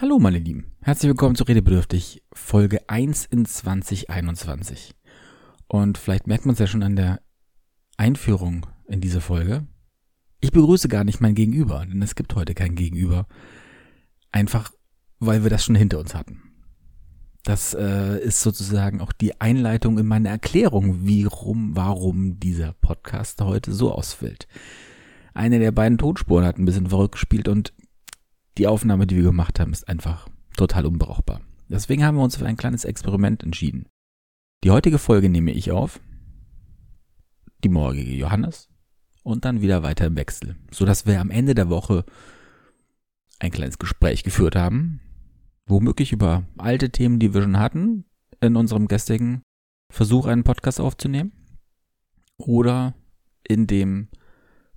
Hallo meine Lieben, herzlich willkommen zu Redebedürftig, Folge 1 in 2021. Und vielleicht merkt man es ja schon an der Einführung in diese Folge. Ich begrüße gar nicht mein Gegenüber, denn es gibt heute kein Gegenüber. Einfach, weil wir das schon hinter uns hatten. Das äh, ist sozusagen auch die Einleitung in meine Erklärung, wie rum, warum dieser Podcast heute so ausfällt. Eine der beiden Tonspuren hat ein bisschen verrückt gespielt und die Aufnahme, die wir gemacht haben, ist einfach total unbrauchbar. Deswegen haben wir uns für ein kleines Experiment entschieden. Die heutige Folge nehme ich auf, die morgige Johannes. Und dann wieder weiter im Wechsel, so dass wir am Ende der Woche ein kleines Gespräch geführt haben, womöglich über alte Themen, die wir schon hatten, in unserem gestrigen Versuch, einen Podcast aufzunehmen, oder in dem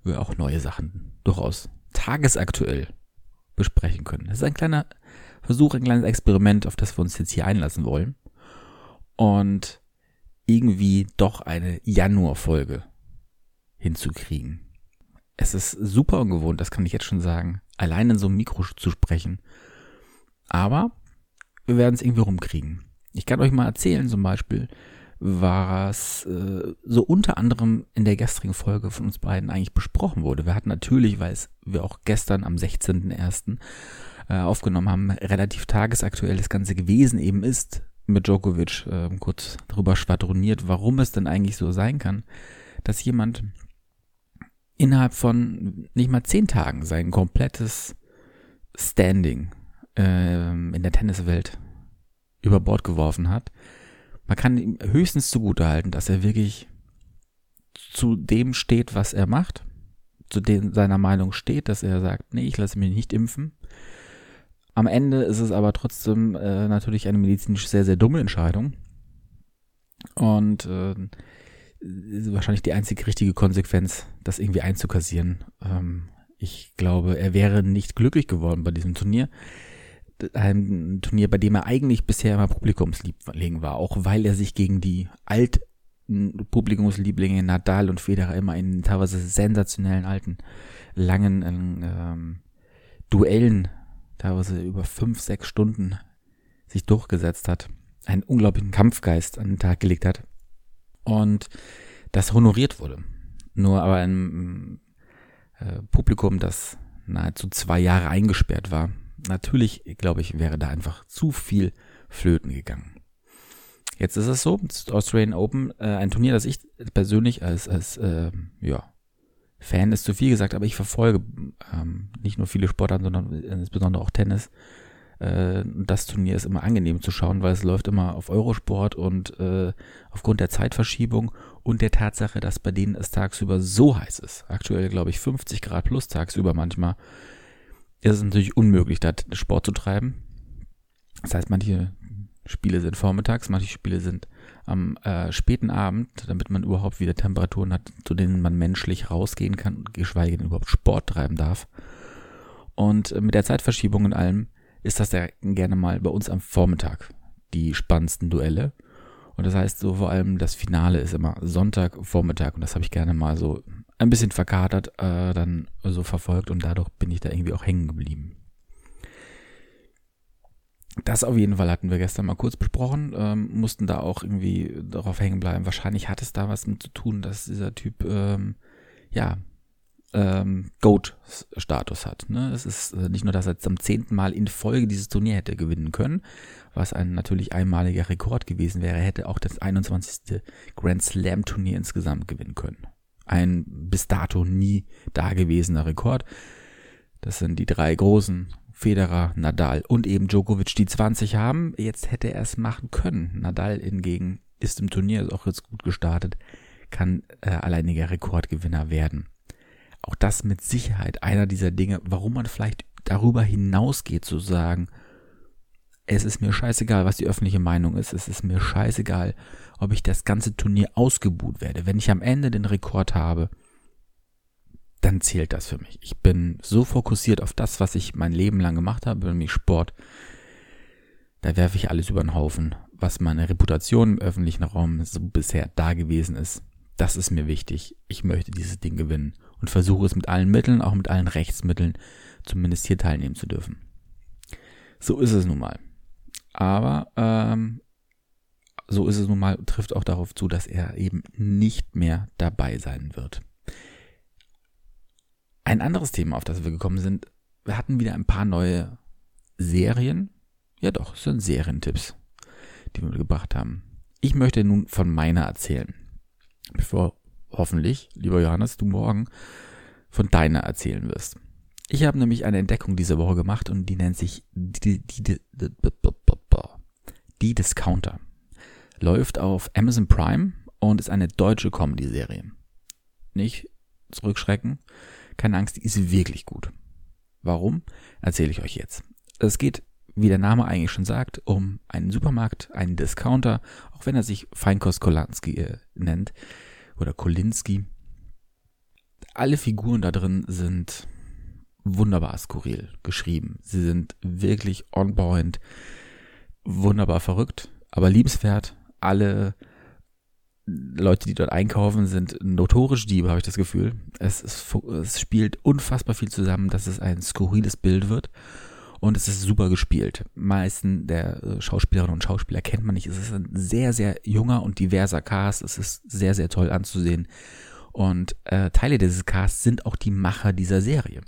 wir auch neue Sachen durchaus tagesaktuell besprechen können. Das ist ein kleiner Versuch, ein kleines Experiment, auf das wir uns jetzt hier einlassen wollen. Und irgendwie doch eine Januarfolge hinzukriegen. Es ist super ungewohnt, das kann ich jetzt schon sagen, allein in so einem Mikro zu sprechen. Aber wir werden es irgendwie rumkriegen. Ich kann euch mal erzählen, zum Beispiel, was äh, so unter anderem in der gestrigen Folge von uns beiden eigentlich besprochen wurde. Wir hatten natürlich, weil es wir auch gestern am 16.01. Äh, aufgenommen haben, relativ tagesaktuell das Ganze gewesen eben ist, mit Djokovic äh, kurz darüber schwadroniert, warum es denn eigentlich so sein kann, dass jemand innerhalb von nicht mal zehn Tagen sein komplettes Standing äh, in der Tenniswelt über Bord geworfen hat man kann ihm höchstens zugutehalten, dass er wirklich zu dem steht, was er macht, zu dem seiner Meinung steht, dass er sagt, nee, ich lasse mich nicht impfen. Am Ende ist es aber trotzdem äh, natürlich eine medizinisch sehr, sehr dumme Entscheidung. Und äh, wahrscheinlich die einzige richtige Konsequenz, das irgendwie einzukassieren. Ähm, ich glaube, er wäre nicht glücklich geworden bei diesem Turnier ein Turnier, bei dem er eigentlich bisher immer Publikumsliebling war, auch weil er sich gegen die alten Publikumslieblinge Nadal und Federer immer in teilweise sensationellen alten, langen ähm, Duellen, teilweise über fünf, sechs Stunden sich durchgesetzt hat, einen unglaublichen Kampfgeist an den Tag gelegt hat und das honoriert wurde. Nur aber ein äh, Publikum, das nahezu zwei Jahre eingesperrt war, natürlich, glaube ich, wäre da einfach zu viel flöten gegangen. Jetzt ist es so, das Australian Open, äh, ein Turnier, das ich persönlich als, als äh, ja, Fan ist zu viel gesagt, aber ich verfolge ähm, nicht nur viele Sportarten, sondern insbesondere auch Tennis. Äh, das Turnier ist immer angenehm zu schauen, weil es läuft immer auf Eurosport und äh, aufgrund der Zeitverschiebung und der Tatsache, dass bei denen es tagsüber so heiß ist, aktuell glaube ich 50 Grad plus tagsüber manchmal, ist es natürlich unmöglich, da Sport zu treiben. Das heißt, manche Spiele sind vormittags, manche Spiele sind am äh, späten Abend, damit man überhaupt wieder Temperaturen hat, zu denen man menschlich rausgehen kann, geschweige denn überhaupt Sport treiben darf. Und äh, mit der Zeitverschiebung und allem ist das ja gerne mal bei uns am Vormittag die spannendsten Duelle. Und das heißt, so vor allem das Finale ist immer Sonntag, Vormittag und das habe ich gerne mal so ein bisschen verkatert äh, dann so verfolgt und dadurch bin ich da irgendwie auch hängen geblieben. Das auf jeden Fall hatten wir gestern mal kurz besprochen, ähm, mussten da auch irgendwie darauf hängen bleiben. Wahrscheinlich hat es da was mit zu tun, dass dieser Typ, ähm, ja, ähm, Goat-Status hat. Ne? Es ist äh, nicht nur, dass er zum zehnten Mal in Folge dieses Turnier hätte gewinnen können, was ein natürlich einmaliger Rekord gewesen wäre, hätte auch das 21. Grand Slam Turnier insgesamt gewinnen können ein bis dato nie dagewesener Rekord. Das sind die drei großen, Federer, Nadal und eben Djokovic, die 20 haben. Jetzt hätte er es machen können. Nadal hingegen ist im Turnier auch jetzt gut gestartet, kann äh, alleiniger Rekordgewinner werden. Auch das mit Sicherheit einer dieser Dinge, warum man vielleicht darüber hinausgeht zu sagen, es ist mir scheißegal, was die öffentliche Meinung ist, es ist mir scheißegal, ob ich das ganze Turnier ausgebuht werde. Wenn ich am Ende den Rekord habe, dann zählt das für mich. Ich bin so fokussiert auf das, was ich mein Leben lang gemacht habe, nämlich Sport. Da werfe ich alles über den Haufen, was meine Reputation im öffentlichen Raum so bisher da gewesen ist. Das ist mir wichtig. Ich möchte dieses Ding gewinnen und versuche es mit allen Mitteln, auch mit allen Rechtsmitteln, zumindest hier teilnehmen zu dürfen. So ist es nun mal. Aber ähm, so ist es nun mal, trifft auch darauf zu, dass er eben nicht mehr dabei sein wird. Ein anderes Thema, auf das wir gekommen sind, wir hatten wieder ein paar neue Serien. Ja doch, es sind Serientipps, die wir gebracht haben. Ich möchte nun von meiner erzählen. Bevor hoffentlich, lieber Johannes, du morgen von deiner erzählen wirst. Ich habe nämlich eine Entdeckung diese Woche gemacht und die nennt sich die, die, die, die Discounter. Läuft auf Amazon Prime und ist eine deutsche Comedy-Serie. Nicht zurückschrecken, keine Angst, die ist wirklich gut. Warum? Erzähle ich euch jetzt. Es geht, wie der Name eigentlich schon sagt, um einen Supermarkt, einen Discounter, auch wenn er sich Feinkost Kolanski äh, nennt oder Kolinski. Alle Figuren da drin sind wunderbar skurril geschrieben. Sie sind wirklich on point, wunderbar verrückt, aber liebenswert. Alle Leute, die dort einkaufen, sind notorisch Diebe, habe ich das Gefühl. Es, es, es spielt unfassbar viel zusammen, dass es ein skurriles Bild wird. Und es ist super gespielt. Meisten der äh, Schauspielerinnen und Schauspieler kennt man nicht. Es ist ein sehr, sehr junger und diverser Cast. Es ist sehr, sehr toll anzusehen. Und äh, Teile dieses Casts sind auch die Macher dieser Serie.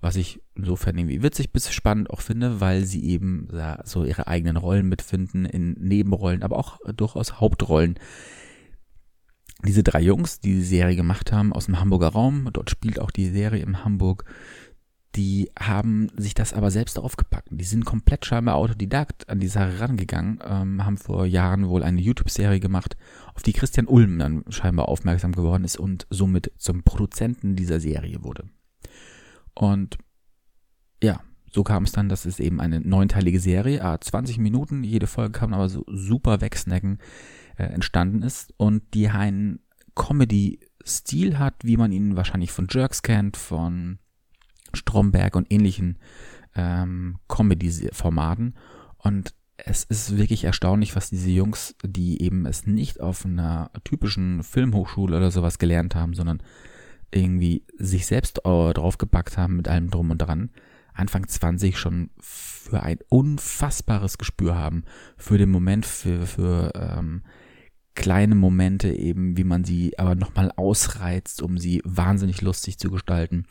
Was ich insofern irgendwie witzig bis spannend auch finde, weil sie eben ja, so ihre eigenen Rollen mitfinden in Nebenrollen, aber auch durchaus Hauptrollen diese drei Jungs, die die Serie gemacht haben, aus dem Hamburger Raum, dort spielt auch die Serie in Hamburg, die haben sich das aber selbst aufgepackt. Die sind komplett scheinbar autodidakt an die Sache rangegangen, ähm, haben vor Jahren wohl eine YouTube-Serie gemacht, auf die Christian Ulm dann scheinbar aufmerksam geworden ist und somit zum Produzenten dieser Serie wurde. Und ja, so kam es dann, dass es eben eine neunteilige Serie, ah, 20 Minuten, jede Folge kann man aber so super wegsnacken äh, entstanden ist und die einen Comedy-Stil hat, wie man ihn wahrscheinlich von Jerks kennt, von Stromberg und ähnlichen ähm, Comedy-Formaten. Und es ist wirklich erstaunlich, was diese Jungs, die eben es nicht auf einer typischen Filmhochschule oder sowas gelernt haben, sondern irgendwie sich selbst draufgepackt haben mit allem drum und dran, Anfang 20 schon für ein unfassbares Gespür haben, für den Moment, für, für ähm, kleine Momente eben, wie man sie aber nochmal ausreizt, um sie wahnsinnig lustig zu gestalten.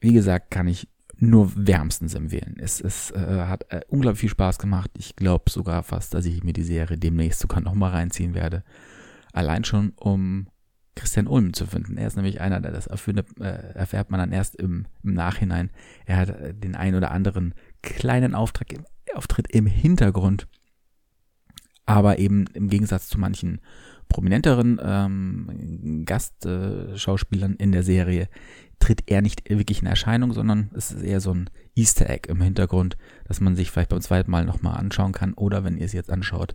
Wie gesagt, kann ich nur wärmstens empfehlen. Es, es äh, hat äh, unglaublich viel Spaß gemacht. Ich glaube sogar fast, dass ich mir die Serie demnächst sogar nochmal reinziehen werde. Allein schon, um Christian Ulm zu finden. Er ist nämlich einer, der das erfindet, äh, erfährt man dann erst im, im Nachhinein. Er hat äh, den ein oder anderen kleinen Auftrag im, Auftritt im Hintergrund aber eben im Gegensatz zu manchen prominenteren ähm, Gastschauspielern in der Serie tritt er nicht wirklich in Erscheinung, sondern es ist eher so ein Easter Egg im Hintergrund, dass man sich vielleicht beim zweiten Mal nochmal anschauen kann oder wenn ihr es jetzt anschaut,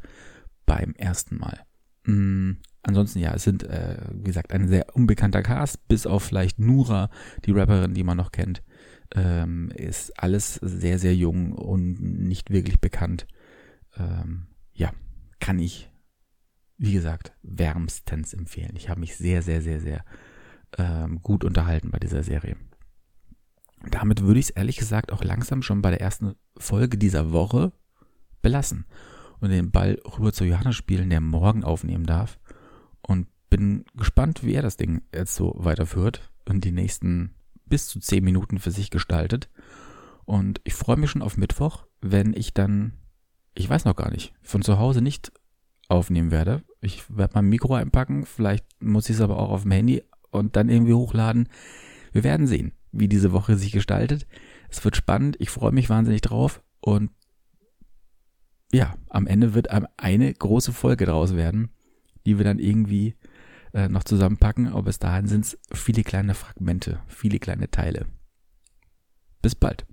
beim ersten Mal. Mhm. Ansonsten ja, es sind, äh, wie gesagt, ein sehr unbekannter Cast, bis auf vielleicht Nura, die Rapperin, die man noch kennt, ähm, ist alles sehr, sehr jung und nicht wirklich bekannt. Ähm, ja, kann ich, wie gesagt, wärmstens empfehlen. Ich habe mich sehr, sehr, sehr, sehr ähm, gut unterhalten bei dieser Serie. Damit würde ich es ehrlich gesagt auch langsam schon bei der ersten Folge dieser Woche belassen und den Ball rüber zu Johannes spielen, der morgen aufnehmen darf. Und bin gespannt, wie er das Ding jetzt so weiterführt und die nächsten bis zu zehn Minuten für sich gestaltet. Und ich freue mich schon auf Mittwoch, wenn ich dann ich weiß noch gar nicht, von zu Hause nicht aufnehmen werde. Ich werde mein Mikro einpacken, vielleicht muss ich es aber auch auf dem Handy und dann irgendwie hochladen. Wir werden sehen, wie diese Woche sich gestaltet. Es wird spannend, ich freue mich wahnsinnig drauf und ja, am Ende wird eine große Folge draus werden, die wir dann irgendwie äh, noch zusammenpacken, aber bis dahin sind es viele kleine Fragmente, viele kleine Teile. Bis bald.